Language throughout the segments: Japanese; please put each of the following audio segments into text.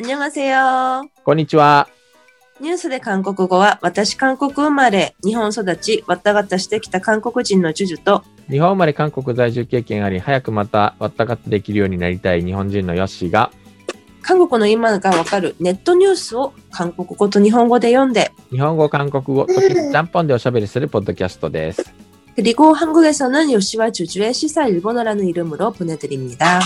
안녕하세요. こんにちは。ニュースで韓国語は、私韓国生まれ、日本育ち、わったがったしてきた韓国人のジュジュと、日本生まれ韓国在住経験あり、早くまたわったかってできるようになりたい日本人のヨッシーが、韓国の今がわかるネットニュースを韓国語と日本語で読んで、日本語、韓国語、時々ちゃんぽんでおしゃべりするポッドキャストです。 그리고 한국에서는 요시와 주주의 시사 일본어라는 이름으로 보내드립니다.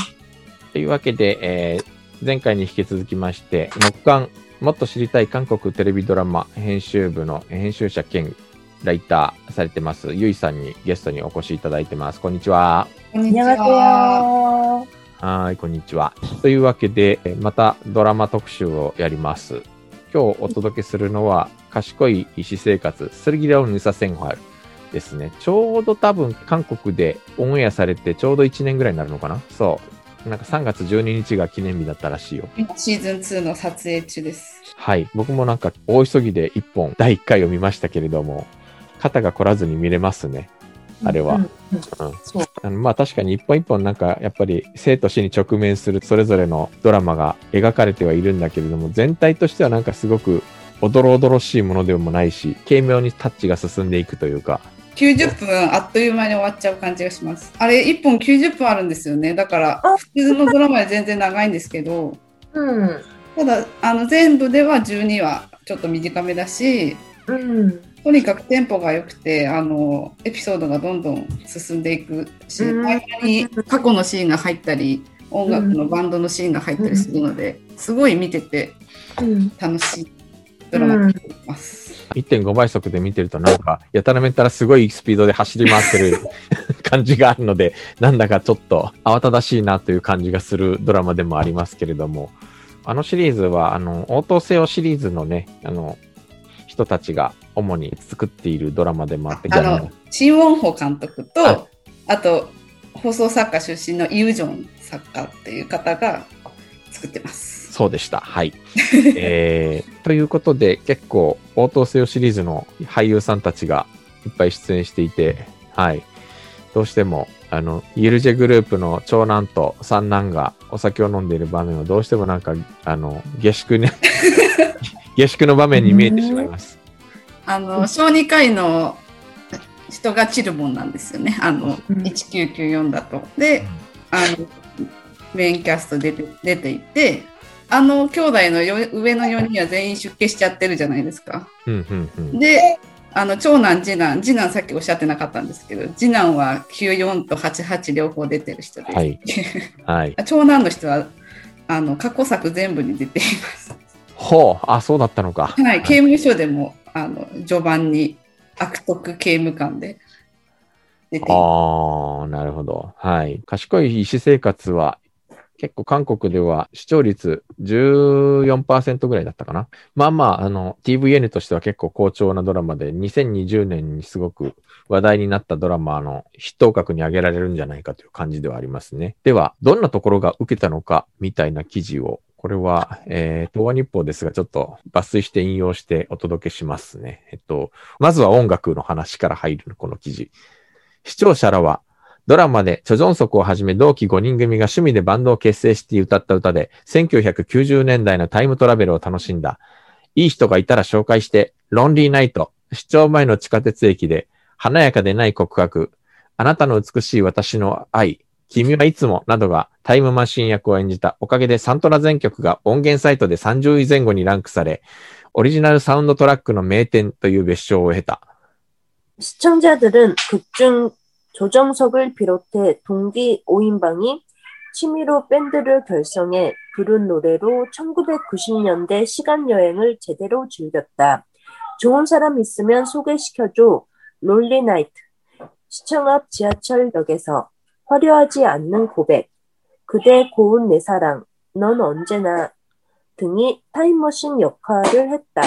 というわけで、えー 前回に引き続きまして、木刊、もっと知りたい韓国テレビドラマ編集部の編集者兼ライターされてます、ゆいさんにゲストにお越しいただいてます。こんにちは。こんにちは。はい、こんにちは。というわけで、またドラマ特集をやります。今日お届けするのは、賢い医師生活、スルギラオヌサセンホアルですね。ちょうど多分韓国でオンエアされてちょうど1年ぐらいになるのかなそう。なんか3月12日が記念日だったらしいよ。今シーズン2の撮影中です。はい。僕もなんか大急ぎで1本第1回を見ましたけれども、肩が凝らずに見れますね。あれは。まあ確かに一本一本なんかやっぱり生と死に直面するそれぞれのドラマが描かれてはいるんだけれども全体としてはなんかすごくおどろおどろしいものでもないし軽妙にタッチが進んでいくというか90分あっという間に終わっちゃう感じがします。あれ1本90分あるんですよね。だから普通のドラマで全然長いんですけど、うん、ただあの全部では12はちょっと短めだし、うん、とにかくテンポが良くてあのエピソードがどんどん進んでいくし、うん、間に過去のシーンが入ったり音楽のバンドのシーンが入ったりするので、うん、すごい見てて楽しい。ドラマてます。1.5倍速で見てるとなんかやたらめったらすごいスピードで走り回ってる 感じがあるのでなんだかちょっと慌ただしいなという感じがするドラマでもありますけれどもあのシリーズはあの応答せよシリーズのねあの人たちが主に作っているドラマでもあってあの、シン・ウォンホ監督と、はいあと、放送作家出身のイ・ウジョン作家っていう方が作ってます。そうでした。はい。えー、ということで、結構、応答せよシリーズの俳優さんたちがいっぱい出演していて、はい。どうしても、あの、ユルジェグループの長男と三男がお酒を飲んでいる場面をどうしてもなんか、あの、下宿ね、下宿の場面に見えてしまいます。あの、小児科医の人がチルボンなんですよね。あの、うん1994だと。で、あの、メインキャスト出て出ていて、あの兄弟のよ上の4人は全員出家しちゃってるじゃないですか。うん、うん、うん。で、あの長男、次男、次男さっきおっしゃってなかったんですけど、次男は94と88両方出てる人です。はいはい。長男の人はあの過去作全部に出ています。ほう、あ、そうだったのか。はい、刑務所でもあの序盤に悪徳刑務官で。ああ、なるほど。はい。賢い医師生活は、結構韓国では視聴率14%ぐらいだったかな。まあまあ、あの、TVN としては結構好調なドラマで、2020年にすごく話題になったドラマの筆頭格に挙げられるんじゃないかという感じではありますね。では、どんなところが受けたのか、みたいな記事を、これは、えー、東和日報ですが、ちょっと抜粋して引用してお届けしますね。えっと、まずは音楽の話から入るこの記事。視聴者らは、ドラマでチョジョンソクをはじめ同期5人組が趣味でバンドを結成して歌った歌で、1990年代のタイムトラベルを楽しんだ。いい人がいたら紹介して、ロンリーナイト、視聴前の地下鉄駅で、華やかでない告白、あなたの美しい私の愛、君はいつもなどがタイムマシン役を演じたおかげでサントラ全曲が音源サイトで30位前後にランクされ、オリジナルサウンドトラックの名店という別称を得た。 시청자들은 극중 조정석을 비롯해 동기 5인방이 취미로 밴드를 결성해 부른 노래로 1990년대 시간여행을 제대로 즐겼다. 좋은 사람 있으면 소개시켜줘. 롤리나이트. 시청 앞 지하철역에서 화려하지 않는 고백. 그대 고운 내 사랑. 넌 언제나 등이 타임머신 역할을 했다.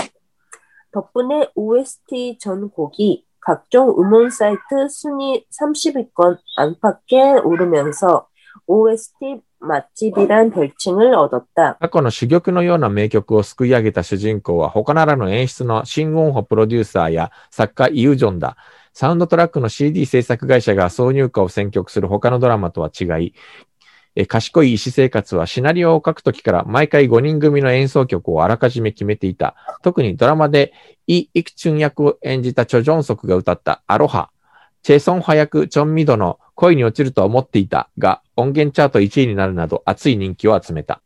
덕분에 OST 전 곡이 각종 음원 사이트 순위 30위권 안팎에 오르면서 OST 맛집이란 별칭을 얻었다. 過去の珠玉のような名曲を救い上げた主人公は他ならぬ演出のシン・ウォンホプロデューサーや作家イユジョンだ。サウンドトラックの CD 制作会社が挿入歌を選曲する他のドラマとは違い、 えー賢い医師生活はシナリオを書くときから毎回5人組の演奏曲をあらかじめ決めていた。特にドラマでイ・イクチュン役を演じたチョ・ジョンソクが歌ったアロハ、チェ・ソンハ役チョン・ミドの恋に落ちるとは思っていたが音源チャート1位になるなど熱い人気を集めた。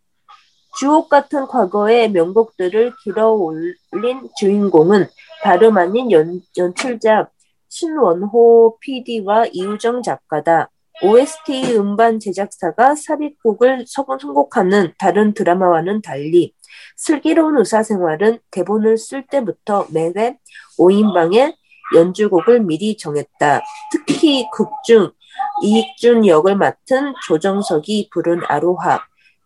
주옥 같은 과거의 명곡들을 길어 올린 주인공은 다름 아닌 연, 연출자 신원호 PD와 이우정 작가다. OST 음반 제작사가 삽입곡을 선곡하는 다른 드라마와는 달리 슬기로운 의사생활은 대본을 쓸 때부터 매회 5인방의 연주곡을 미리 정했다. 특히 극중 이익준 역을 맡은 조정석이 부른 아로하,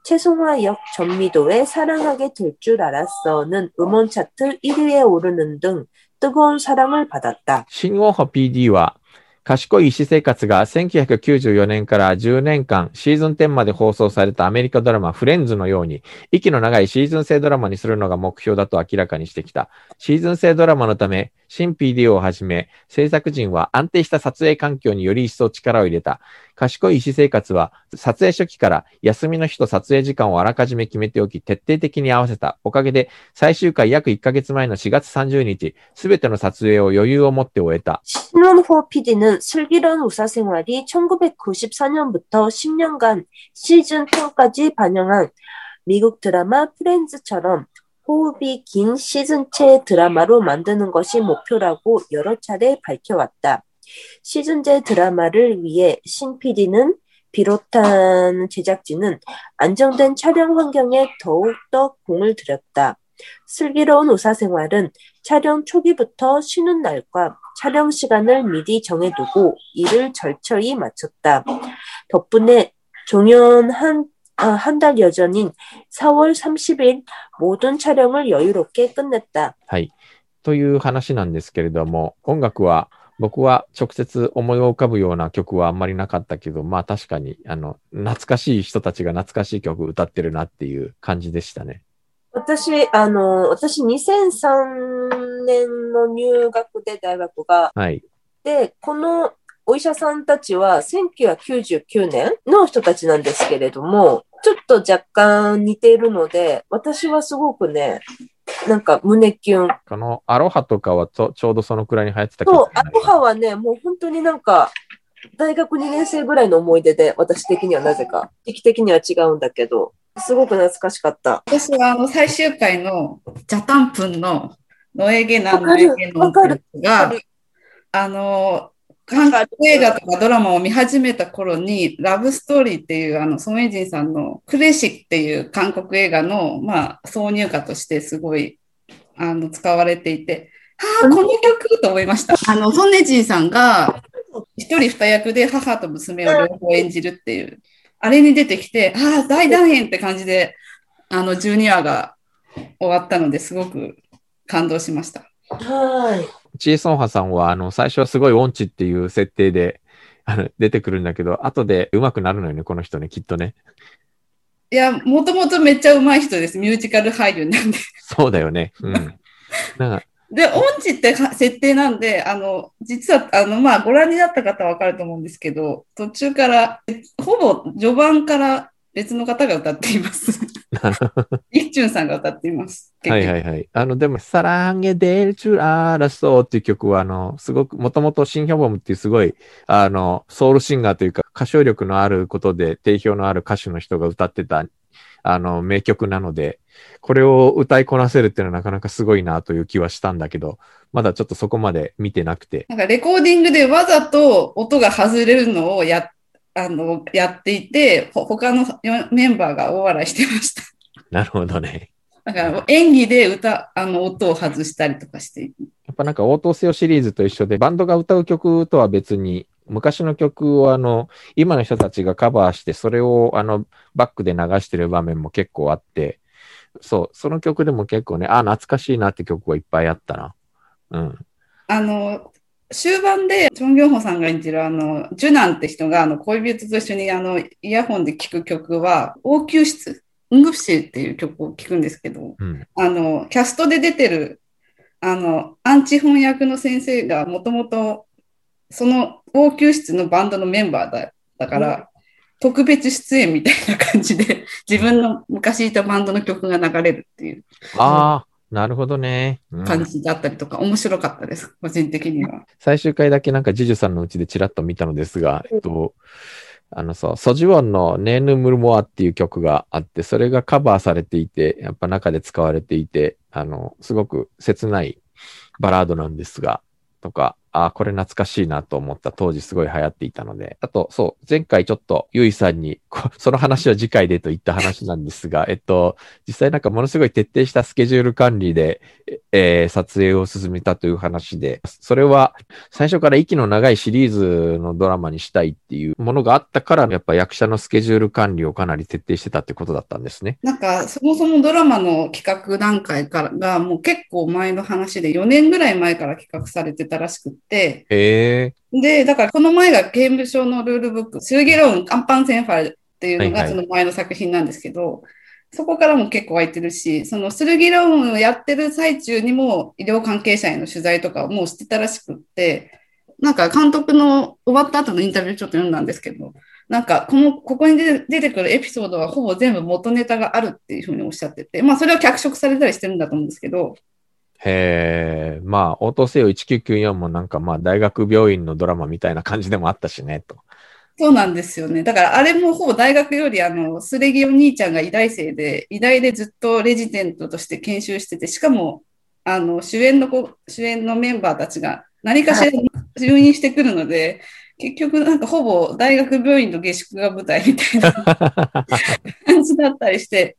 최송화 역 전미도의 사랑하게 될 줄 알았어는 음원 차트 1위에 오르는 등 뜨거운 사랑을 받았다. 신호 PD와 賢い医師生活が1994年から10年間シーズン10まで放送されたアメリカドラマフレンズのように息の長いシーズン制ドラマにするのが目標だと明らかにしてきた。シーズン制ドラマのため、新 PD をはじめ制作陣は安定した撮影環境により一層力を入れた。賢い医師生活は撮影初期から休みの日と撮影時間をあらかじめ決めておき徹底的に合わせた。おかげで最終回約1ヶ月前の4月30日、すべての撮影を余裕を持って終えた。 신원호 PD는 슬기로운 의사생활이 1994년부터 10년간 시즌 10까지 반영한 미국 드라마 프렌즈처럼 호흡이 긴 시즌제 드라마로 만드는 것이 목표라고 여러 차례 밝혀왔다. 시즌제 드라마를 위해 신 PD는 비롯한 제작진은 안정된 촬영 환경에 더욱더 공을 들였다. 슬기로운 의사생활은 촬영 초기부터 쉬는 날과 촬영 시간을 미리 정해두고 일을 절철히 마쳤다. 덕분에 종연 한, 아, 한 달 여전인 4월 30일 모든 촬영을 여유롭게 끝냈다. はい。という話なんですけれども、音楽は僕は直接思い浮かぶような曲はあんまりなかったけど、まあ確かに、あの、懐かしい人たちが懐かしい曲歌ってるなっていう感じでしたね。私、あの、私2003年の入学で大学が、はい。で、この お医者さんたちは1999年の人たちなんですけれども、ちょっと若干似ているので、私はすごくね、なんか胸キュン。このアロハとかはちょちょうどそのくらいに流行ってたそう、アロハはね、もう本当になんか、大学2年生ぐらいの思い出で、私的にはなぜか。時期的には違うんだけど、すごく懐かしかった。私はあの最終回のジャタンプンのノエゲナンノわかるエゲノンがわかる、あの、韓国映画とかドラマを見始めた頃に、ラブストーリーっていう、あの、ソンエイジンさんのクレシックっていう韓国映画の、まあ、挿入歌としてすごい、あの、使われていて、はあ、この曲と思いました。あの、ソンエジンさんが、一人二役で母と娘を両方演じるっていう、あれに出てきて、ああ、大団円って感じで、あの、12話が終わったのですごく感動しました。はい。チーソンハさんは、あの、最初はすごい音痴っていう設定で、あの、出てくるんだけど、後で上手くなるのよね、この人ね、きっとね。いや、もともとめっちゃ上手い人です。ミュージカル俳優なんで。そうだよね。うん。なんか、で、音痴ってか設定なんで、あの、実は、あの、まあ、ご覧になった方はわかると思うんですけど、途中から、ほぼ序盤から別の方が歌っています。イッチュンさんが歌っています。はいはいはい。あの、でも、サランゲデルチュララソーっていう曲は、あの、すごく、もともとシンヒョボムっていうすごい、あの、ソウルシンガーというか、歌唱力のあることで定評のある歌手の人が歌ってた、あの、名曲なので、これを歌いこなせるっていうのはなかなかすごいなという気はしたんだけど、まだちょっとそこまで見てなくて。なんかレコーディングでわざと音が外れるのをや、あの、やっていて、ほ他のよメンバーが大笑いしてました。なるほどね。だから演技で歌、あの、音を外したりとかして、やっぱなんか応答せよシリーズと一緒で、バンドが歌う曲とは別に、昔の曲をあの、今の人たちがカバーして、それをあの、バックで流してる場面も結構あって、そう、その曲でも結構ね、あ、懐かしいなって曲はいっぱいあったな。うん。あの、終盤で、チョン・ギョンホさんが演じる、あの、ジュナンって人が、あの、恋人と一緒に、あの、イヤホンで聴く曲は、応急室、ウングプシーっていう曲を聴くんですけど、うん。あの、キャストで出てる、あの、アンチ翻訳の先生が、もともと、その応急室のバンドのメンバーだだから、特別出演みたいな感じで、自分の昔いたバンドの曲が流れるっていう。ああ、なるほどね。うん感じだったりとか、面白かったです、個人的には。最終回だけなんかジュジュさんのうちでチラッと見たのですが、えっと、あのさ、ソジュオンのネーヌムルモアっていう曲があって、それがカバーされていて、やっぱ中で使われていて、あの、すごく切ないバラードなんですが、とか、ああ、これ懐かしいなと思った当時すごい流行っていたので、あと、そう、前回ちょっとゆいさんに、その話は次回でと言った話なんですが、えっと、実際なんかものすごい徹底したスケジュール管理で、えー撮影を進めたという話で、それは最初から息の長いシリーズのドラマにしたいっていうものがあったから、やっぱ役者のスケジュール管理をかなり徹底してたってことだったんですね。なんか、そもそもドラマの企画段階からが、もう結構前の話で、4年ぐらい前から企画されてたらしくて、へえ。で、だからこの前が刑務所のルールブック、シューゲローンアンパンセンファルっていうのはいはいがその前の作品なんですけど、そこからも結構空いてるし、そのスルギローンをやってる最中にも医療関係者への取材とかをもうしてたらしくって、なんか監督の終わった後のインタビューちょっと読んだんですけど、なんかこの、ここに出てくるエピソードはほぼ全部元ネタがあるっていうふうにおっしゃってて、まあそれは脚色されたりしてるんだと思うんですけど、へえ。まあ、応答せよ1994もなんかまあ、大学病院のドラマみたいな感じでもあったしね、と。そうなんですよね。だからあれもほぼ大学よりあの、すれぎお兄ちゃんが医大生で、医大でずっとレジデントとして研修してて、しかも、あの、主演の子、主演のメンバーたちが何かしら入院してくるので、結局なんかほぼ大学病院の下宿が舞台みたいな 感じだったりして、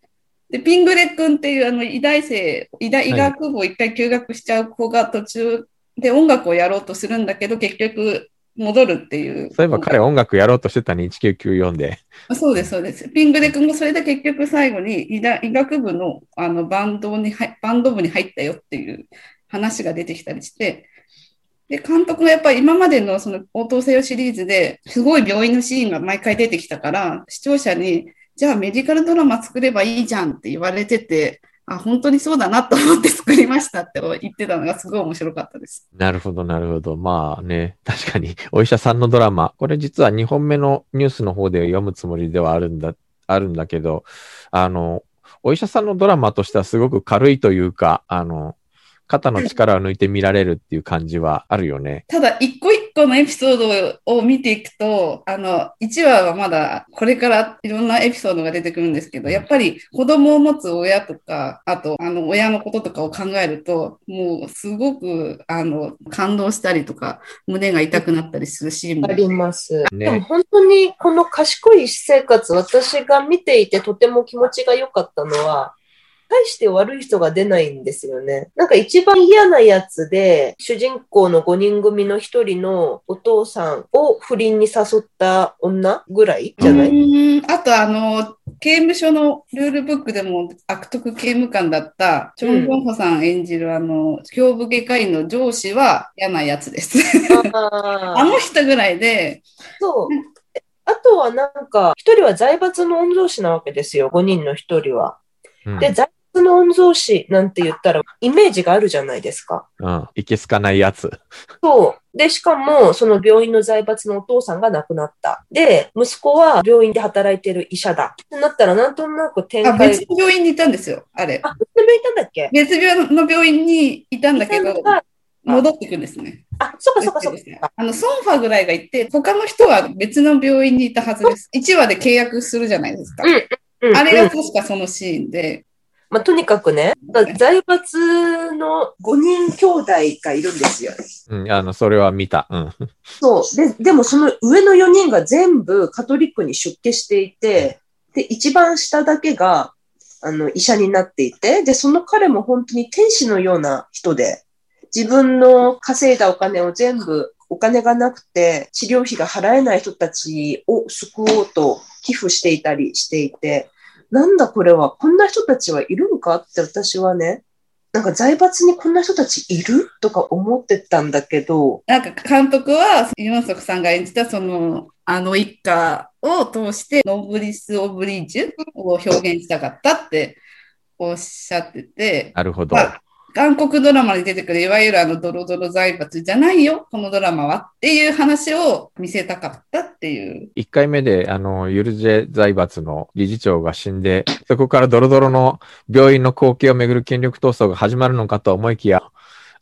で、ピングレ君っていうあの医大生、医大医学部を一回休学しちゃう子が途中で音楽をやろうとするんだけど、結局戻るっていう。そういえば彼音楽やろうとしてたね、1994で。あそうです、そうです。ピングレ君もそれで結局最後に医大医学部のあのバンドに入バンド部に入ったよっていう話が出てきたりして、で、監督がやっぱり今までのその応答せよシリーズですごい病院のシーンが毎回出てきたから、視聴者に、じゃあメディカルドラマ作ればいいじゃんって言われてて、あ、本当にそうだなと思って作りましたって言ってたのがすごい面白かったです。なるほど、なるほど。まあね、確かに、お医者さんのドラマ。これ実は2本目のニュースの方で読むつもりではあるんだ、あるんだけど、あの、お医者さんのドラマとしてはすごく軽いというか、あの、肩の力を抜いて見られるっていう感じはあるよね。ただ、一個一個のエピソードを見ていくと、あの、1話はまだこれからいろんなエピソードが出てくるんですけど、やっぱり子供を持つ親とか、あと、あの、親のこととかを考えると、もうすごく、あの、感動したりとか、胸が痛くなったりするシーンもあります。でもね。本当にこの賢い私生活、私が見ていてとても気持ちが良かったのは、大して悪い人が出ないんですよね。なんか一番嫌なやつで、主人公の5人組の一人のお父さんを不倫に誘った女ぐらいじゃなういあと、あの、刑務所のルールブックでも悪徳刑務官だった、チョン・ゴンホさん演じる、あの、胸部外科医の上司は嫌なやつです。あ あーの人ぐらいで、そう。あとはなんか、一人は財閥の御曹司なわけですよ、5人の一人は。うん。で、財閥の御曹司なんて言ったら、イメージがあるじゃないですか。うん。いけすかないやつ。そう。で、しかも、その病院の財閥のお父さんが亡くなった。で、息子は病院で働いてる医者だ。ってなったら、なんとなく展あ、開。別の病院にいたんですよ、あれ。あ、別の病院いたんだっけ？別病の病院にいたんだけど戻ってくんですね。あ、そっかそっかそっか。あの、ソンファぐらいがいて、他の人は別の病院にいたはずです。1話で契約するじゃないですか。うんあれがうん確かそのシーンで、まあ、とにかくね、財閥の5人兄弟がいるんですよ。うん。あの、それは見た。うん。そう。で、でもその上の4人が全部カトリックに出家していて、で、一番下だけが、あの、医者になっていて、で、その彼も本当に天使のような人で、自分の稼いだお金を全部、お金がなくて治療費が払えない人たちを救おうと寄付していたりしていて、なんだこれは、こんな人たちはいるのか？って私はね、なんか財閥にこんな人たちいる？とか思ってたんだけど、なんか監督は、ユンソクさんが演じたその、あの一家を通して、ノブリス・オブリージュを表現したかったっておっしゃってて、なるほど。ま。あ韓国ドラマに出てくるいわゆるあのドロドロ財閥じゃないよ、このドラマはっていう話を見せたかったっていう。1回目で、あの、ユルジェ財閥の理事長が死んで、そこからドロドロの病院の後継をめぐる権力闘争が始まるのかと思いきや、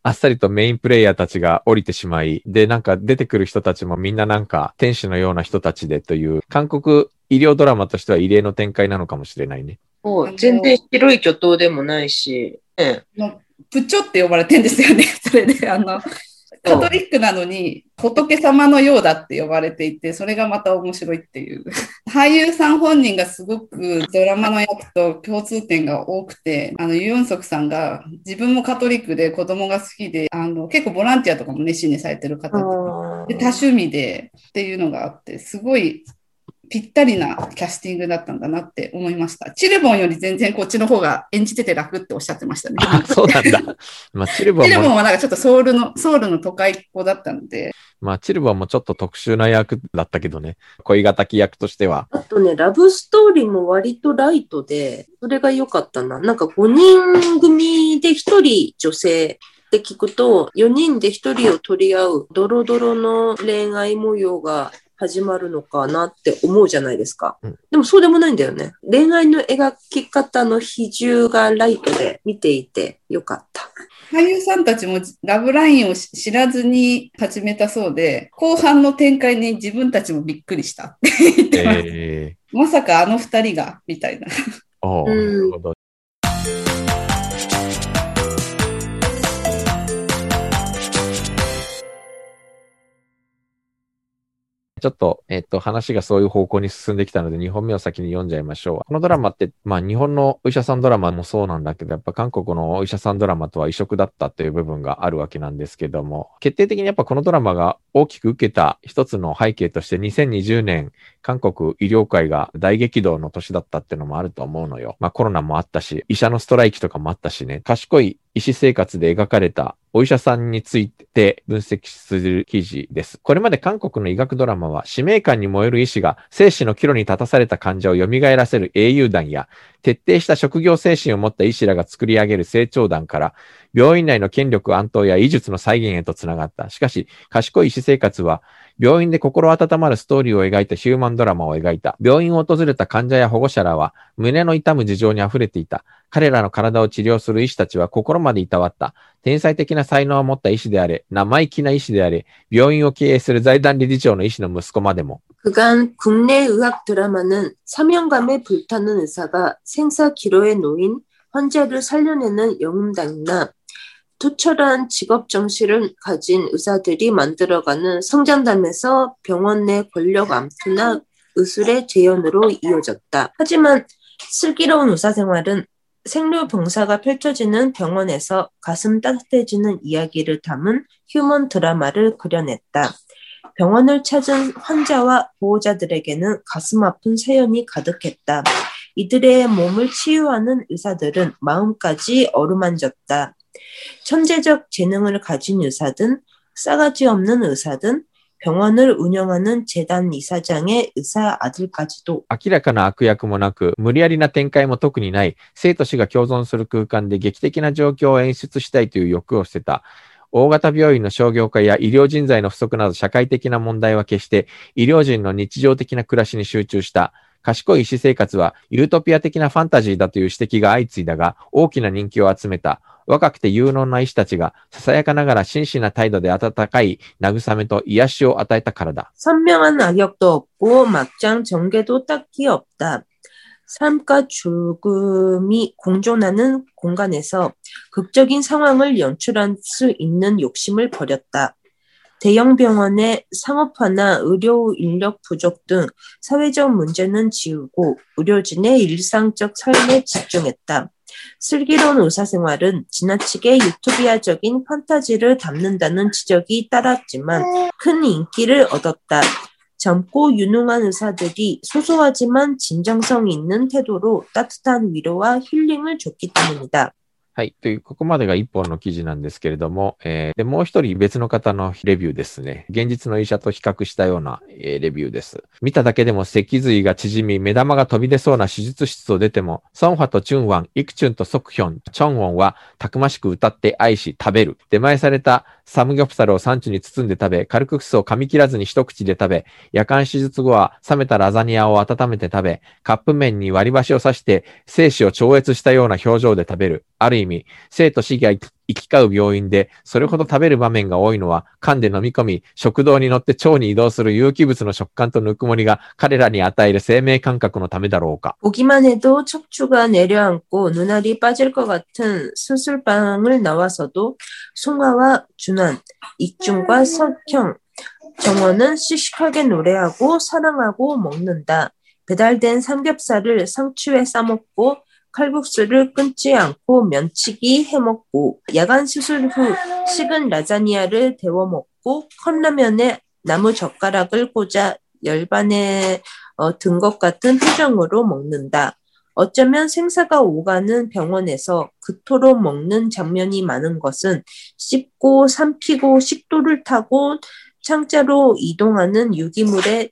あっさりとメインプレイヤーたちが降りてしまい、で、なんか出てくる人たちもみんななんか天使のような人たちでという、韓国医療ドラマとしては異例の展開なのかもしれないね。もう全然白い巨頭でもないし、ええ、のプチョって呼ばれてんですよね。それで、あの、カトリックなのに仏様のようだって呼ばれていて、それがまた面白いっていう。俳優さん本人がすごくドラマの役と共通点が多くて、あの、ユンソクさんが自分もカトリックで子供が好きで、あの、結構ボランティアとかも熱心にされてる方で、多趣味でっていうのがあって、すごいぴったりなキャスティングだったんだなって思いました。チルボンより全然こっちの方が演じてて楽っておっしゃってましたね。あ、そうなんだ。まあ、チルボンも、チルボンはなんかちょっとソウルの、ソウルの都会っ子だったので、まあ、チルボンもちょっと特殊な役だったけどね。恋敵役としては。あとね、ラブストーリーも割とライトで、それが良かったな。なんか5人組で1人女性って聞くと、4人で1人を取り合うドロドロの恋愛模様が始まるのかなって思うじゃないですか。うんでもそうでもないんだよね。恋愛の描き方の比重がライトで見ていて良かった。俳優さんたちもラブラインを知らずに始めたそうで、後半の展開に自分たちもびっくりしたって言ってます。ええまさかあの二人が、みたいな。おーうんなるほど。ちょっと、えっと、話がそういう方向に進んできたので、2本目を先に読んじゃいましょう。このドラマって、まあ、日本のお医者さんドラマもそうなんだけど、やっぱ韓国のお医者さんドラマとは異色だったっていう部分があるわけなんですけども、決定的にやっぱこのドラマが大きく受けた一つの背景として、2020年、韓国医療界が大激動の年だったっていうのもあると思うのよ。まあコロナもあったし、医者のストライキとかもあったしね、賢い医師生活で描かれたお医者さんについて分析する記事です。これまで韓国の医学ドラマは使命感に燃える医師が生死の岐路に立たされた患者を蘇らせる英雄団や徹底した職業精神を持った医師らが作り上げる成長団から病院内の権力安闘や医術の再現へとつながった。しかし、賢い医師生活は病院で心温まるストーリーを描いたヒューマンドラマを描いた。病院を訪れた患者や保護者らは胸の痛む事情に溢れていた。彼らの体を治療する医師たちは心までいたわった。天才的な才能を持った医師であれ、生意気な医師であれ、病院を経営する財団理事長の医師の息子までも。 그간 국내 의학 드라마는 사명감에 불타는 의사가 생사 기로에 놓인 환자를 살려내는 영웅단이나 투철한 직업 정신을 가진 의사들이 만들어가는 성장담에서 병원 내 권력 암투나 의술의 재현으로 이어졌다. 하지만 슬기로운 의사 생활은 생로 병사가 펼쳐지는 병원에서 가슴 따뜻해지는 이야기를 담은 휴먼 드라마를 그려냈다. 병원을 찾은 환자와 보호자들에게는 가슴 아픈 사연이 가득했다. 이들의 몸을 치유하는 의사들은 마음까지 어루만졌다. 천재적 재능을 가진 의사든 싸가지 없는 의사든 병원을 운영하는 재단 이사장의 의사 아들까지도 明らかな悪役もなく、無理やりな展開も特にない、生と死が共存する空間で劇的な状況を演出したいという欲を捨てた。大型病院の商業化や医療人材の不足など社会的な問題は決して医療人の日常的な暮らしに集中した。 賢い医師生活はユートピア的なファンタジーだという指摘が相次いだが、大きな人気を集めた。若くて有能な医師たちが、ささやかながら真摯な態度で温かい慰めと癒しを与えたからだ。 선명한 악역도 없고 막장 전개도 딱히 없다. 삶과 죽음이 공존하는 공간에서 극적인 상황을 연출할 수 있는 욕심을 버렸다. 대형 병원의 상업화나 의료 인력 부족 등 사회적 문제는 지우고 의료진의 일상적 삶에 집중했다. 슬기로운 의사생활은 지나치게 유토피아적인 판타지를 담는다는 지적이 따랐지만 큰 인기를 얻었다. 젊고 유능한 의사들이 소소하지만 진정성 있는 태도로 따뜻한 위로와 힐링을 줬기 때문이다. はい。という、ここまでが一本の記事なんですけれども、えーで、もう一人別の方のレビューですね。現実の医者と比較したような、えーレビューです。見ただけでも脊髄が縮み、目玉が飛び出そうな手術室を出ても、ソンファとチュンワン、イクチュンとソクヒョン、チョンウォンはたくましく歌って愛し食べる。出前されたサムギョプサルをサンチュに包んで食べ、カルククスを噛み切らずに一口で食べ、夜間手術後は冷めたラザニアを温めて食べ、カップ麺に割り箸を刺して生死を超越したような表情で食べる。ある意味、生と死が行き交う病院で、それほど食べる場面が多いのは、噛んで飲み込み、食道に乗って腸に移動する有機物の食感とぬくもりが彼らに与える生命感覚のためだろうか。 보기만 해도 척추가 내려앉고 눈알이 빠질 것 같은 수술방을 나와서도 송아와 준환, 익중과 석형, 정원은 씩씩하게 노래하고 사랑하고 먹는다. 배달된 삼겹살을 상추에 싸먹고 칼국수를 끊지 않고 면치기 해먹고 야간 수술 후 식은 라자니아를 데워 먹고 컵라면에 나무 젓가락을 꽂아 열반에 어, 든것 같은 표정으로 먹는다. 어쩌면 생사가 오가는 병원에서 그토록 먹는 장면이 많은 것은 씹고 삼키고 식도를 타고 창자로 이동하는 유기물의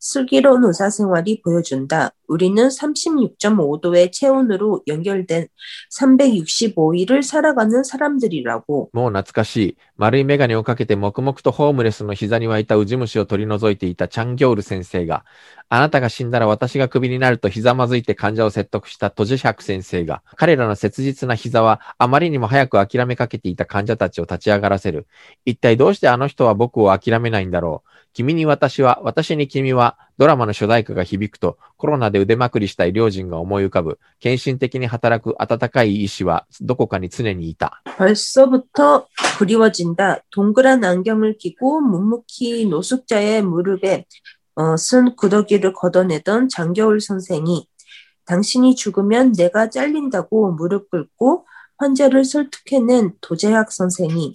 슬기로운 의사생활이 보여준다. 우리는 36.5도의 체온으로 연결된 365일을 살아가는 사람들이라고. もう懐かしい。丸いメガネをかけて黙々とホームレスの膝に湧いたウジ虫を取り除いていたチャンギョール先生が、あなたが死んだら私がクビになるとひざまずいて患者を説得したトジヒャク先生が、彼らの切実な膝はあまりにも早く諦めかけていた患者たちを立ち上がらせる。一体どうしてあの人は僕を諦めないんだろう。 君に私は、私に君は、ドラマの主題歌が響くと、コロナで腕まくりした医療人が思い浮かぶ、献身的に働く温かい医師はどこかに常にいた。 벌써부터 그리워진다. 동그란 안경을 끼고 묵묵히 노숙자의 무릎에 어, 쓴 구더기를 걷어내던 장겨울 선생이 당신이 죽으면 내가 잘린다고 무릎 꿇고 환자를 설득해낸 도재학 선생이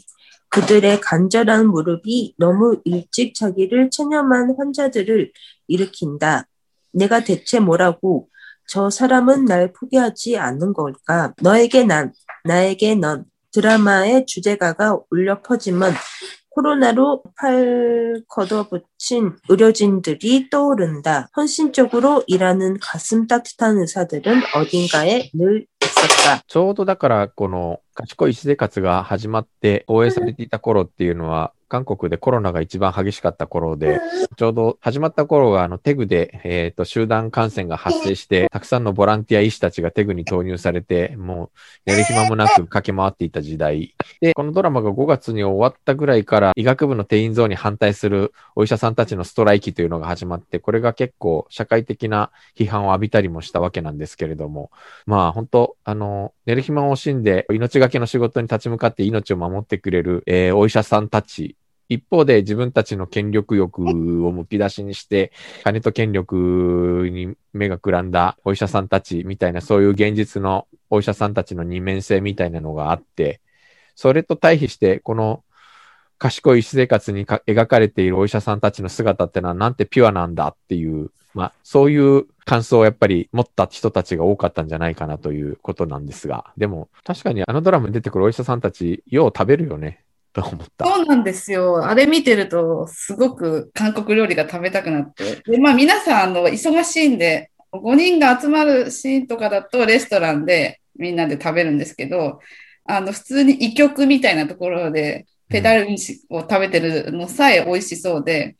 그들의 간절한 무릎이 너무 일찍 자기를 체념한 환자들을 일으킨다. 내가 대체 뭐라고 저 사람은 날 포기하지 않는 걸까? 너에게 난, 나에게 넌 드라마의 주제가가 울려 퍼지면 코로나로 팔 걷어붙인 의료진들이 떠오른다. 헌신적으로 일하는 가슴 따뜻한 의사들은 어딘가에 늘 있었다. ちょうどだから、この 賢い生活が始まって放映されていた頃っていうのは、韓国でコロナが一番激しかった頃で、ちょうど始まった頃が、あの、テグで、えっ、と、集団感染が発生して、たくさんのボランティア医師たちがテグに投入されて、もう、寝る暇もなく駆け回っていた時代。で、このドラマが5月に終わったぐらいから、医学部の定員増に反対するお医者さんたちのストライキというのが始まって、これが結構社会的な批判を浴びたりもしたわけなんですけれども、まあ本当、あの、寝る暇を惜しんで命がけの仕事に立ち向かって命を守ってくれる、えーお医者さんたち。一方で自分たちの権力欲をむき出しにして、金と権力に目がくらんだお医者さんたちみたいな、そういう現実のお医者さんたちの二面性みたいなのがあって、それと対比して、この賢い医師生活に描かれているお医者さんたちの姿ってのはなんてピュアなんだっていう、まあ、そういう感想をやっぱり持った人たちが多かったんじゃないかなということなんですが、でも確かにあのドラマに出てくるお医者さんたち、よう食べるよね、と思った。そうなんですよ。あれ見てると、すごく韓国料理が食べたくなって。で、まあ皆さん、あの、忙しいんで、5人が集まるシーンとかだとレストランでみんなで食べるんですけど、あの、普通に医局みたいなところで、ペダルを食べてるのさえ美味しそうで、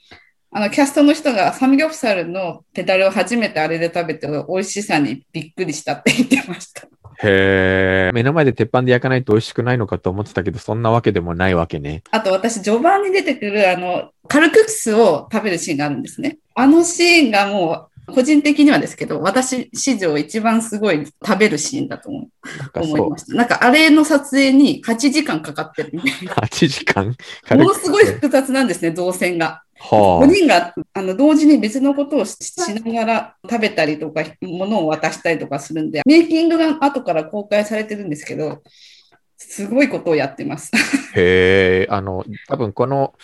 あの、キャストの人がサムギョプサルのペダルを初めてあれで食べて美味しさにびっくりしたって言ってました。へえ。目の前で鉄板で焼かないと美味しくないのかと思ってたけど、そんなわけでもないわけね。あと私、序盤に出てくる、あの、カルククスを食べるシーンがあるんですね。あのシーンがもう、個人的にはですけど、私史上一番すごい食べるシーンだと思なんかそう思いま。した。なんかあれの撮影に8時間かかってるみたいな。8時間？ものすごい複雑なんですね、動線が。は5人があの同時に別のことをししながら食べたりとか、物を渡したりとかするんで、メイキングが後から公開されてるんですけど、すごいことをやってます。あ。へえ、あの、多分この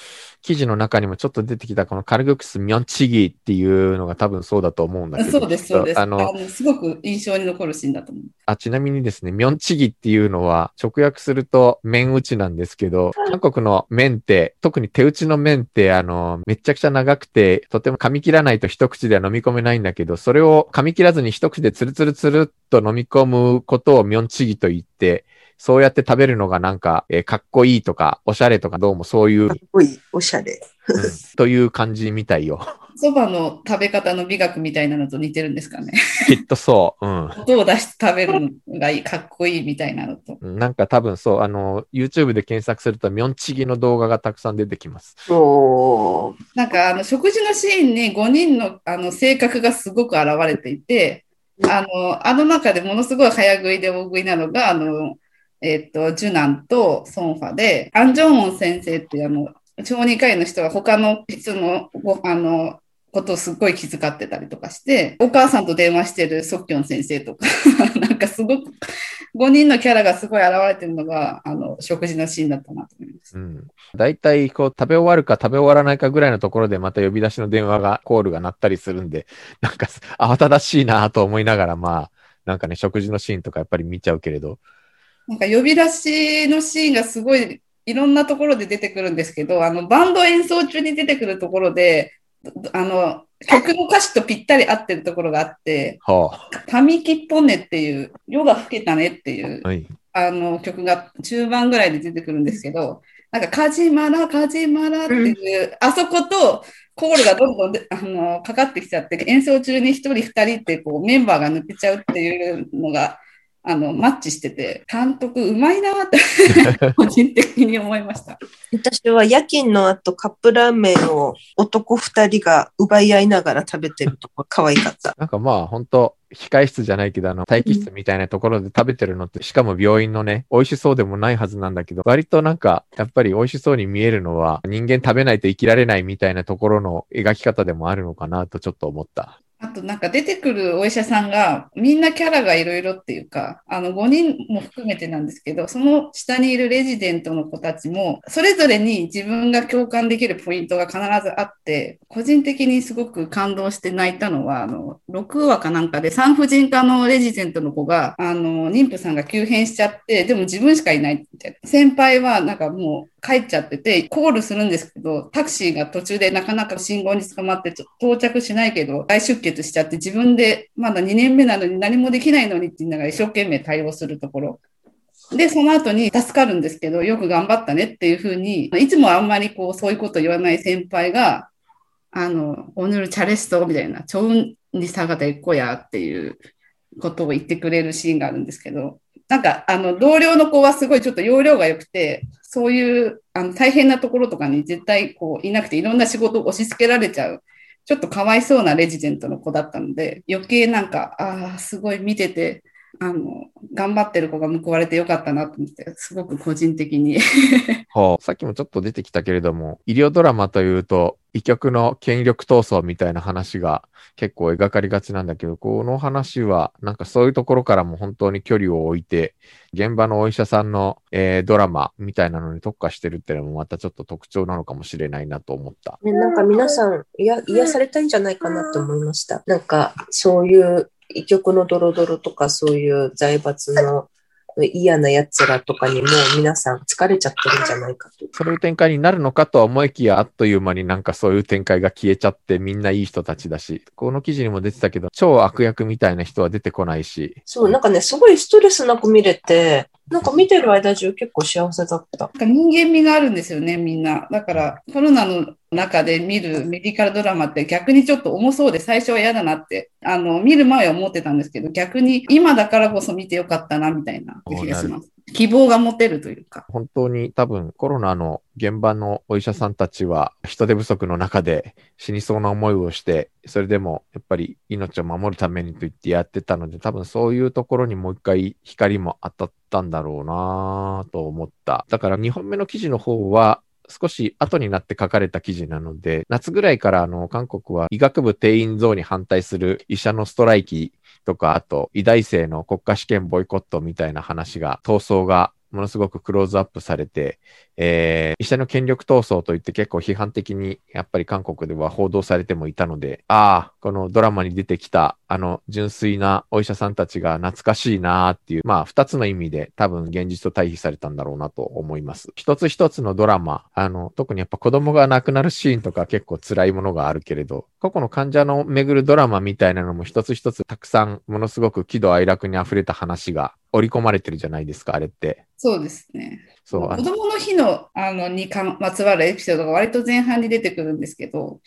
記事の中にもちょっと出てきたこのカルグクスミョンチギっていうのが多分そうだと思うんだけど。そうです、そうです。ああの、のすごく印象に残るシーンだと思う。あ、ちなみにですね、ミョンチギっていうのは直訳すると麺打ちなんですけど、韓国の麺って、特に手打ちの麺って、あの、めっちゃくちゃ長くて、とても噛み切らないと一口では飲み込めないんだけど、それを噛み切らずに一口でツルツルツルっと飲み込むことをミョンチギと言って、そうやって食べるのがなんか、えーかっこいいとか、おしゃれとか、どうもそういう、かっこいい、おしゃれ。うんという感じみたいよ。そばの食べ方の美学みたいなのと似てるんですかね。きっとそう。うん。音を出して食べるのがいい、かっこいいみたいなのと。なんか多分そう、あの、YouTube で検索すると、ミョンチギの動画がたくさん出てきます。おーなんかあの食事のシーンに5人のあの性格がすごく現れていて、あのあの中でものすごい早食いで大食いなのが、あのえっと、ジュナンとソンファで、アン・ジョンウン先生ってあの小児科医の人が他の人のごあのことをすっごい気遣ってたりとかして、お母さんと電話してるソッキョン先生とか、なんかすごく5人のキャラがすごい現れてるのが、あの食事のシーンだったなと思います。うん。大体、こう、食べ終わるか食べ終わらないかぐらいのところで、また呼び出しの電話が、コールが鳴ったりするんで、なんか、慌ただしいなと思いながら、まあ、なんかね、食事のシーンとかやっぱり見ちゃうけれど、なんか呼び出しのシーンがすごいいろんなところで出てくるんですけど、あのバンド演奏中に出てくるところで、あの曲の歌詞とぴったり合ってるところがあって、はパミキッポネっていう、夜が更けたねっていうあ、はい。あの曲が中盤ぐらいで出てくるんですけど、なんか、カジマラ、カジマラっていう、あそことコールがどんどんであのかかってきちゃって、演奏中に一人二人ってこうメンバーが抜けちゃうっていうのが、あの、マッチしてて、監督うまいなって、個人的に思いました。私は夜勤の後カップラーメンを男二人が奪い合いながら食べてるとこ可愛かった。なんかまあ、本当控室じゃないけど、あの、待機室みたいなところで食べてるのって、しかも病院のね、美味しそうでもないはずなんだけど、割となんか、やっぱり美味しそうに見えるのは、人間食べないと生きられないみたいなところの描き方でもあるのかなとちょっと思った。あとなんか出てくるお医者さんがみんなキャラがいろいろっていうか、あの5人も含めてなんですけど、その下にいるレジデントの子たちも、それぞれに自分が共感できるポイントが必ずあって、個人的にすごく感動して泣いたのは、あの、6話かなんかで産婦人科のレジデントの子が、あの、妊婦さんが急変しちゃって、でも自分しかいないみたいな。先輩はなんかもう帰っちゃってて、コールするんですけど、タクシーが途中でなかなか信号に捕まって到着しないけど、大出血しちゃって自分でまだ2年目なのに何もできないのにって言いながら一生懸命対応するところ。で、その後に助かるんですけど、よく頑張ったねっていうふうに、いつもあんまりこう、そういうこと言わない先輩が、あの、オヌルチャレストみたいな、チョウンに下がっていこやっていうことを言ってくれるシーンがあるんですけど、なんか、あの、同僚の子はすごいちょっと容量が良くて、そういうあの大変なところとかに絶対こういなくて、いろんな仕事を押し付けられちゃう、ちょっとかわいそうなレジデントの子だったので、余計なんか、ああ、すごい見てて、あの、頑張ってる子が報われてよかったなと思って、すごく個人的に。はあ、さっきもちょっと出てきたけれども、医療ドラマというと、医局の権力闘争みたいな話が結構描かれがちなんだけど、この話は、なんかそういうところからも本当に距離を置いて、現場のお医者さんの、えードラマみたいなのに特化してるっていうのもまたちょっと特徴なのかもしれないなと思った。ね、なんか皆さん、いや、癒されたいんじゃないかなと思いました。なんか、そういう医局のドロドロとか、そういう財閥の嫌な奴らとかにも皆さん疲れちゃってるんじゃないかと。そういう展開になるのかとは思いきや、あっという間になんかそういう展開が消えちゃってみんないい人たちだし、この記事にも出てたけど、超悪役みたいな人は出てこないし、そう、なんかね、すごいストレスなく見れて、なんか見てる間中結構幸せだった。なんか人間味があるんですよね、みんな。だから、コロナの中で見るメディカルドラマって逆にちょっと重そうで最初は嫌だなって、あの、見る前は思ってたんですけど、逆に今だからこそ見てよかったな、みたいな気がします。希望が持てるというか。本当に多分コロナの現場のお医者さんたちは人手不足の中で死にそうな思いをして、それでもやっぱり命を守るためにと言ってやってたので、多分そういうところにもう一回光も当たったんだろうなと思った。だから2本目の記事の方は、少し後になって書かれた記事なので、夏ぐらいからあの、韓国は医学部定員増に反対する医者のストライキとか、あと、医大生の国家試験ボイコットみたいな話が、闘争がものすごくクローズアップされて、えー、医者の権力闘争といって結構批判的にやっぱり韓国では報道されてもいたので、ああ、このドラマに出てきたあの純粋なお医者さんたちが懐かしいなーっていう、まあ二つの意味で多分現実と対比されたんだろうなと思います。一つ一つのドラマ、あの、特にやっぱ子供が亡くなるシーンとか結構辛いものがあるけれど、個々の患者の巡るドラマみたいなのも一つ一つたくさんものすごく喜怒哀楽に溢れた話が織り込まれてるじゃないですか、あれって。そうですね。そう。子供の日の、あの、にかまつわるエピソードが割と前半に出てくるんですけど、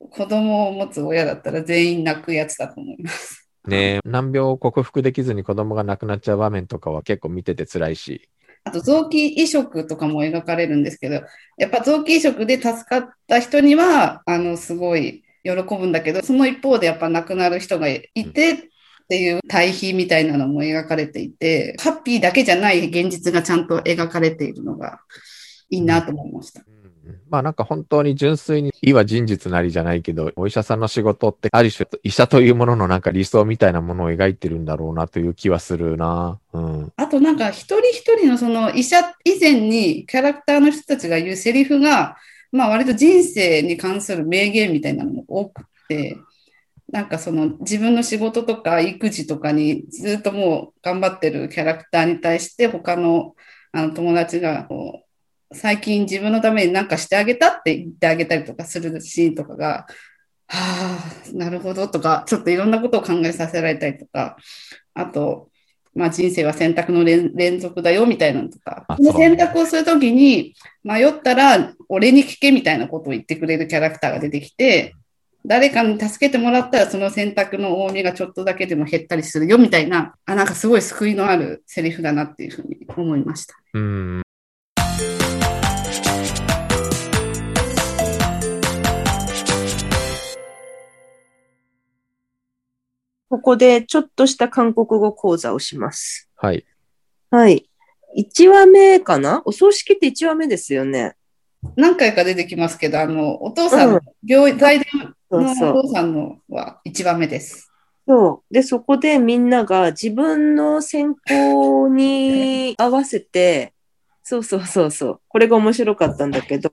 うん、子供を持つ親だったら全員泣くやつだと思います。ね難病を克服できずに子供が亡くなっちゃう場面とかは結構見てて辛いし。あと臓器移植とかも描かれるんですけど、やっぱ臓器移植で助かった人には、あの、すごい喜ぶんだけど、その一方でやっぱ亡くなる人がいて、っていう対比みたいなのも描かれていて、ハッピーだけじゃない現実がちゃんと描かれているのがいいなと思いました。まあなんか本当に純粋に、いは真実なりじゃないけど、お医者さんの仕事って、ある種、医者というもののなんか理想みたいなものを描いてるんだろうなという気はするな。うん。あとなんか一人一人のその医者以前にキャラクターの人たちが言うセリフが、まあ割と人生に関する名言みたいなのも多くて、なんかその自分の仕事とか育児とかにずっともう頑張ってるキャラクターに対して他のあの友達がこう最近自分のために何かしてあげたって言ってあげたりとかするシーンとかが、はあ、なるほどとか、ちょっといろんなことを考えさせられたりとか、あと、まあ、人生は選択の連続だよみたいなのとか、その選択をするときに迷ったら俺に聞けみたいなことを言ってくれるキャラクターが出てきて、誰かに助けてもらったらその選択の多みがちょっとだけでも減ったりするよみたいな、あなんかすごい救いのあるセリフだなっていうふうに思いました。うんここでちょっとした韓国語講座をします。はい。はい。1話目かな？お葬式って1話目ですよね。何回か出てきますけど、あの、お父さんの病院、財団のお父さんのは1番目です。そう。で、そこでみんなが自分の専攻に合わせて、そうそうそうそう。これが面白かったんだけど、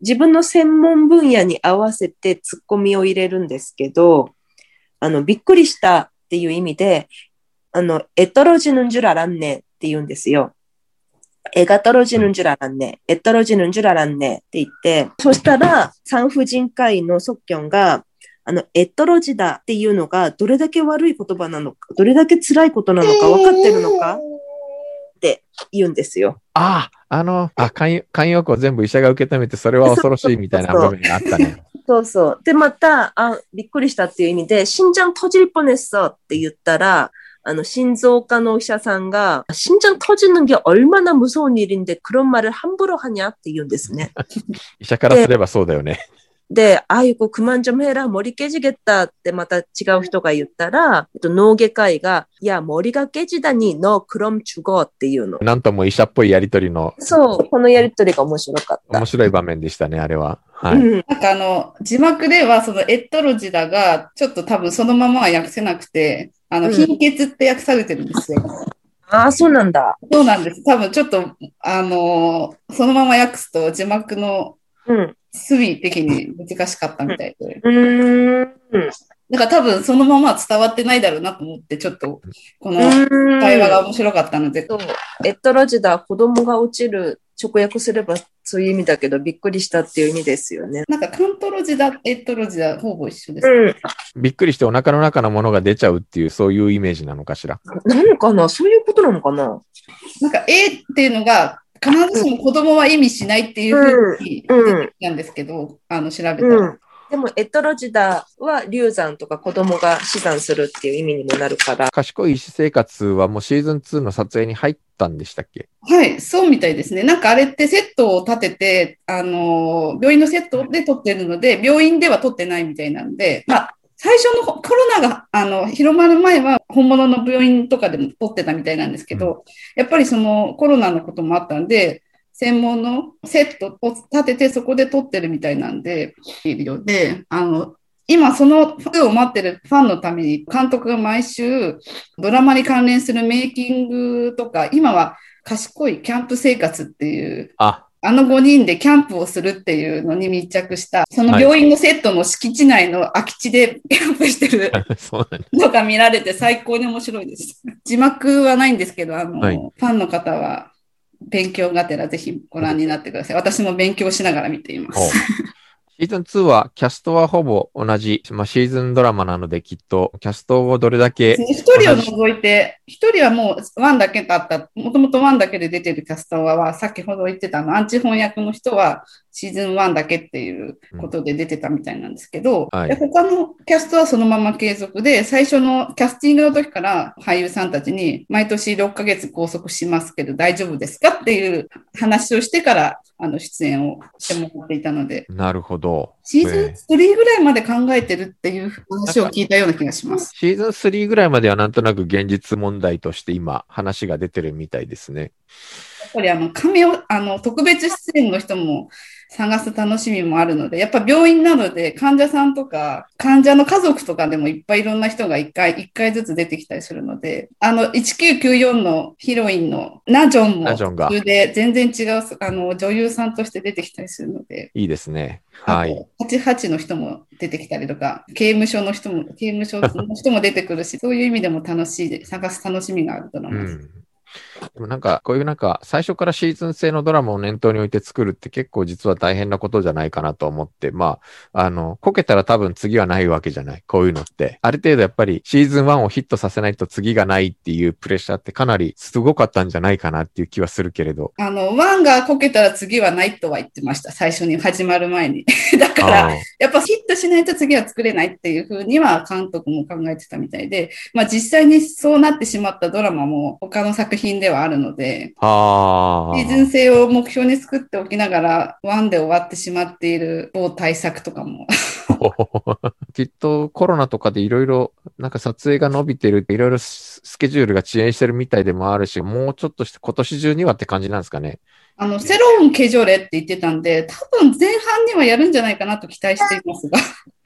自分の専門分野に合わせてツッコミを入れるんですけど、あの、びっくりしたっていう意味で、あの、エトロジヌンジュラランネって言うんですよ。 絵が떨어지는줄알았 네。 絵떨어지는줄알았네。って言って、そしたら産婦人科医のソッキョンが、あの、エトロジだっていうのがどれだけ悪い言葉なのか、どれだけ辛いことなのか分かってるのかって言うんですよ。ああ、あの、あ、慣用句を全部医者が受け止めて、それは恐ろしいみたいな部分があったね。そうそう。で、また、あ、びっくりしたっていう意味で、心臓터질뻔했어って言ったら、 あの、心臓科のお医者さんが、心臓터지는게얼마나무서운일인데그런말을함부로하냐って言うんですね。医者からすればそうだよね。 で、ああいうこう、クマンジャムヘラ、森ケジゲッタってまた違う人が言ったら、えっと、脳外科医が、いや、森がケジだにのクロムチュゴっていうの。なんとも医者っぽいやりとりの。そう、このやりとりが面白かった。面白い場面でしたね、あれは。はい、うん、なんかあの、字幕ではそのエットロジだが、ちょっと多分そのままは訳せなくて、あの、貧血って訳されてるんですよ。ああ、そうなんだ。そうなんです。多分ちょっと、あのー、そのまま訳すと字幕の推移的に難しかったみたいで。うん。だから多分そのまま伝わってないだろうなと思って、ちょっとこの会話が面白かったので。そう。エットロジダ、子供が落ちる直訳すればそういう意味だけど、びっくりしたっていう意味ですよね。なんか、カントロジだ、エットロジだ、ほぼ一緒です、うん。びっくりしてお腹の中のものが出ちゃうっていう、そういうイメージなのかしら？なのかな？そういうことなのかな？なんか、えっていうのが、必ずしも子供は意味しないっていうふうに出てきたんですけど、うん、あの、調べたら。うんでも、エトロジダは流産とか子供が死産するっていう意味にもなるから。賢い医師生活はもうシーズン2の撮影に入ったんでしたっけ？はい、そうみたいですね。なんかあれってセットを立てて、あの、病院のセットで撮ってるので、病院では撮ってないみたいなんで、まあ、最初のコロナがあの広まる前は本物の病院とかでも撮ってたみたいなんですけど、うん、やっぱりそのコロナのこともあったんで、専門のセットを立ててそこで撮ってるみたいなんで、いるようで、あの、今そのフを待ってるファンのために監督が毎週ドラマに関連するメイキングとか、今は賢いキャンプ生活っていうあ、あの5人でキャンプをするっていうのに密着した、その病院のセットの敷地内の空き地で キャンプしてる。のが見られて最高に面白いです。字幕はないんですけど、あの、はいファンの方は勉強がてらぜひご覧になってください。私も勉強しながら見ています。シーズン2はキャストはほぼ同じ、まあ、シーズンドラマなのできっとキャストをどれだけ、一人を除いて、一人はもうワンだけだった、もともとワンだけで出てるキャストは、先ほど言ってたのアンチ翻訳の人はシーズン1だけっていうことで出てたみたいなんですけど、はいで他のキャストはそのまま継続で、最初のキャスティングの時から俳優さんたちに毎年6ヶ月拘束しますけど大丈夫ですかっていう話をしてからあの出演をしてもらっていたので、なるほど。シーズン3ぐらいまで考えてるっていう話を聞いたような気がします。シーズン3ぐらいまではなんとなく現実問題として今話が出てるみたいですね。やっぱりあの、亀を、あの、特別出演の人も探す楽しみもあるので、やっぱ病院なので患者さんとか、患者の家族とかでもいっぱいいろんな人が一回、一回ずつ出てきたりするので、あの、1994のヒロインのナジョンも、ナジョンが途中で全然違う、あの、女優さんとして出てきたりするので、いいですね。あはい。と、88の人も出てきたりとか、刑務所の人も、刑務所の人も出てくるし、そういう意味でも楽しいで、探す楽しみがあるドラうマです。ん。でもなんか、こういうなんか、最初からシーズン制のドラマを念頭に置いて作るって結構実は大変なことじゃないかなと思って、まあ、あの、こけたら多分次はないわけじゃない。こういうのって。ある程度やっぱりシーズン1をヒットさせないと次がないっていうプレッシャーってかなりすごかったんじゃないかなっていう気はするけれど。あの、ワンがこけたら次はないとは言ってました。最初に始まる前に。だから、やっぱヒットしないと次は作れないっていうふうには監督も考えてたみたいで、まあ実際にそうなってしまったドラマも他の作品ではあるので、あシーズン制を目標に作っておきながら、ワンで終わってしまっている某対策とかも。あ。きっとコロナとかでいろいろなんか撮影が伸びてる、いろいろススケジュールが遅延してるみたいでもあるし、もうちょっとして今年中にはって感じなんですかね。あの、セロン・ケジョレって言ってたんで、多分前半にはやるんじゃないかなと期待していますが。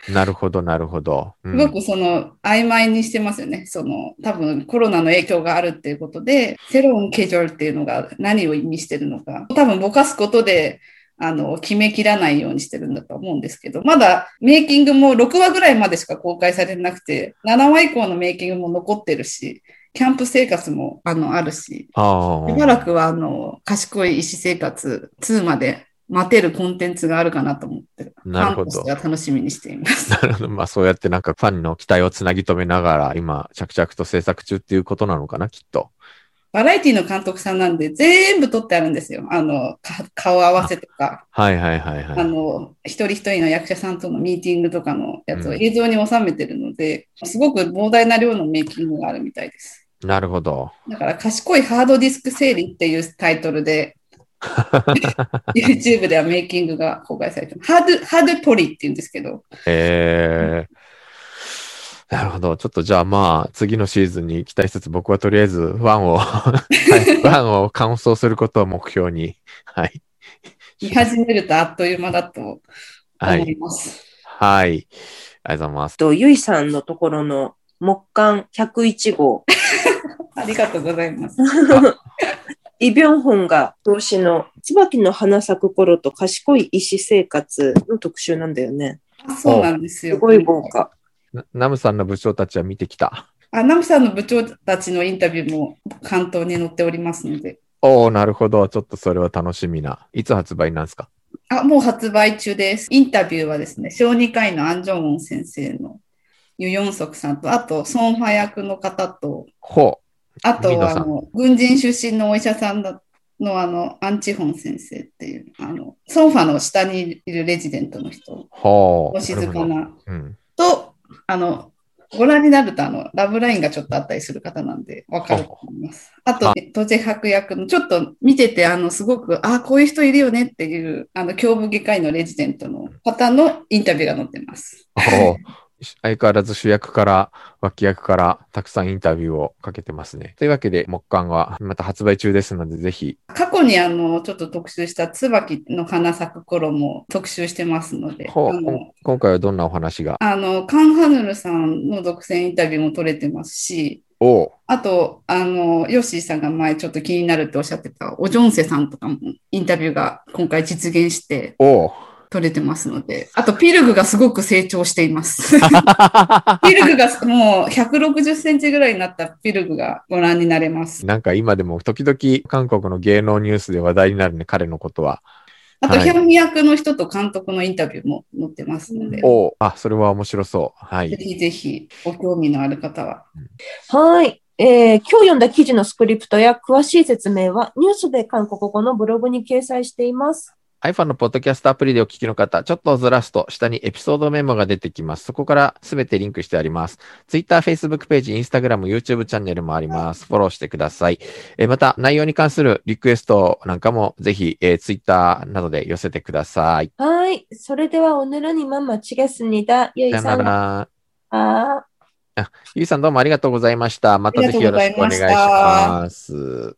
なるほど、なるほど。うんすごくその曖昧にしてますよね。その多分コロナの影響があるっていうことで、セロン・ケジョルっていうのが何を意味してるのか、多分ぼかすことで、あの、決めきらないようにしてるんだと思うんですけど、まだメイキングも6話ぐらいまでしか公開されてなくて、7話以降のメイキングも残ってるし、キャンプ生活もあのあるし。しばらくはあの、賢い医師生活2まで待てるコンテンツがあるかなと思って、なるほど楽しみにしています。なるほど。まあそうやってなんかファンの期待をつなぎ止めながら今着々と制作中っていうことなのかな、きっと。バラエティの監督さんなんで全部撮ってあるんですよ。あの、か顔合わせとか、はいはいはいはい。あの、一人一人の役者さんとのミーティングとかのやつをうん映像に収めてるので、すごく膨大な量のメイキングがあるみたいです。なるほど。だから、賢いハードディスク整理っていうタイトルで、YouTube ではメイキングが公開されて。ハード、ハードトリって言うんですけど、えー。なるほど。ちょっとじゃあまあ次のシーズンに期待しつつ僕はとりあえずワンを、は いワンを完走することを目標に。はい。見始めるとあっという間だと思はい。います。はい。ありがとうございます。と、ゆいさんのところの木刊101号、ありがとうございます。イ・ビョンホンが表紙の椿の花咲く頃と賢い医師生活の特集なんだよね。あそうなんですよ。すごい豪華。なナムさんの部長たちは見てきた。あ、ナムさんの部長たちのインタビューも関東に載っておりますので。おー、なるほど。ちょっとそれは楽しみな。いつ発売なんですか？あ、もう発売中です。インタビューはですね、小児科医のアン・ジョンウォン先生のユ・ヨンソクさんと、あと、ソン・ファ役の方と、ほあとあの、軍人出身のお医者さんのあの、アン・チホン先生っていう、あの、ソンファの下にいるレジデントの人。お静かなうん。と、あの、ご覧になると、あの、ラブラインがちょっとあったりする方なんで、わかると思います。あとあ、トジェハク役の、ちょっと見てて、あの、すごく、あ、こういう人いるよねっていう、あの、胸部外科医のレジデントの方のインタビューが載ってます。相変わらず主役から脇役からたくさんインタビューをかけてますね。というわけで、木刊はまた発売中ですので、ぜひ。過去にあの、ちょっと特集した椿の花咲く頃も特集してますので、ほう今回はどんなお話が？あの、カン・ハヌルさんの独占インタビューも取れてますし、あと、あの、ヨッシーさんが前ちょっと気になるっておっしゃってた、おジョンセさんとかもインタビューが今回実現しておう取れてますので、あと、ピルグがすごく成長しています。ピルグがもう160センチぐらいになったピルグがご覧になれます。なんか今でも時々韓国の芸能ニュースで話題になるね、彼のことは。あと、はいヒャンミ役の人と監督のインタビューも載ってますので、おうあ、それは面白そう。はい。ぜひぜひご興味のある方は。はい。えー今日読んだ記事のスクリプトや詳しい説明はニュースで韓国語のブログに掲載しています。iPhone のポッドキャストアプリでお聞きの方、ちょっとずらすと下にエピソードメモが出てきます。そこからすべてリンクしてあります。Twitter、Facebook ページ、Instagram、YouTube チャンネルもあります。フォローしてください。え、また、内容に関するリクエストなんかもぜひ、えー、Twitter などで寄せてください。はい。それでは、お늘은に만마치겠습니 다。 ゆいさん。さあゆいさんどうもありがとうございました。またぜひよろしくお願いします。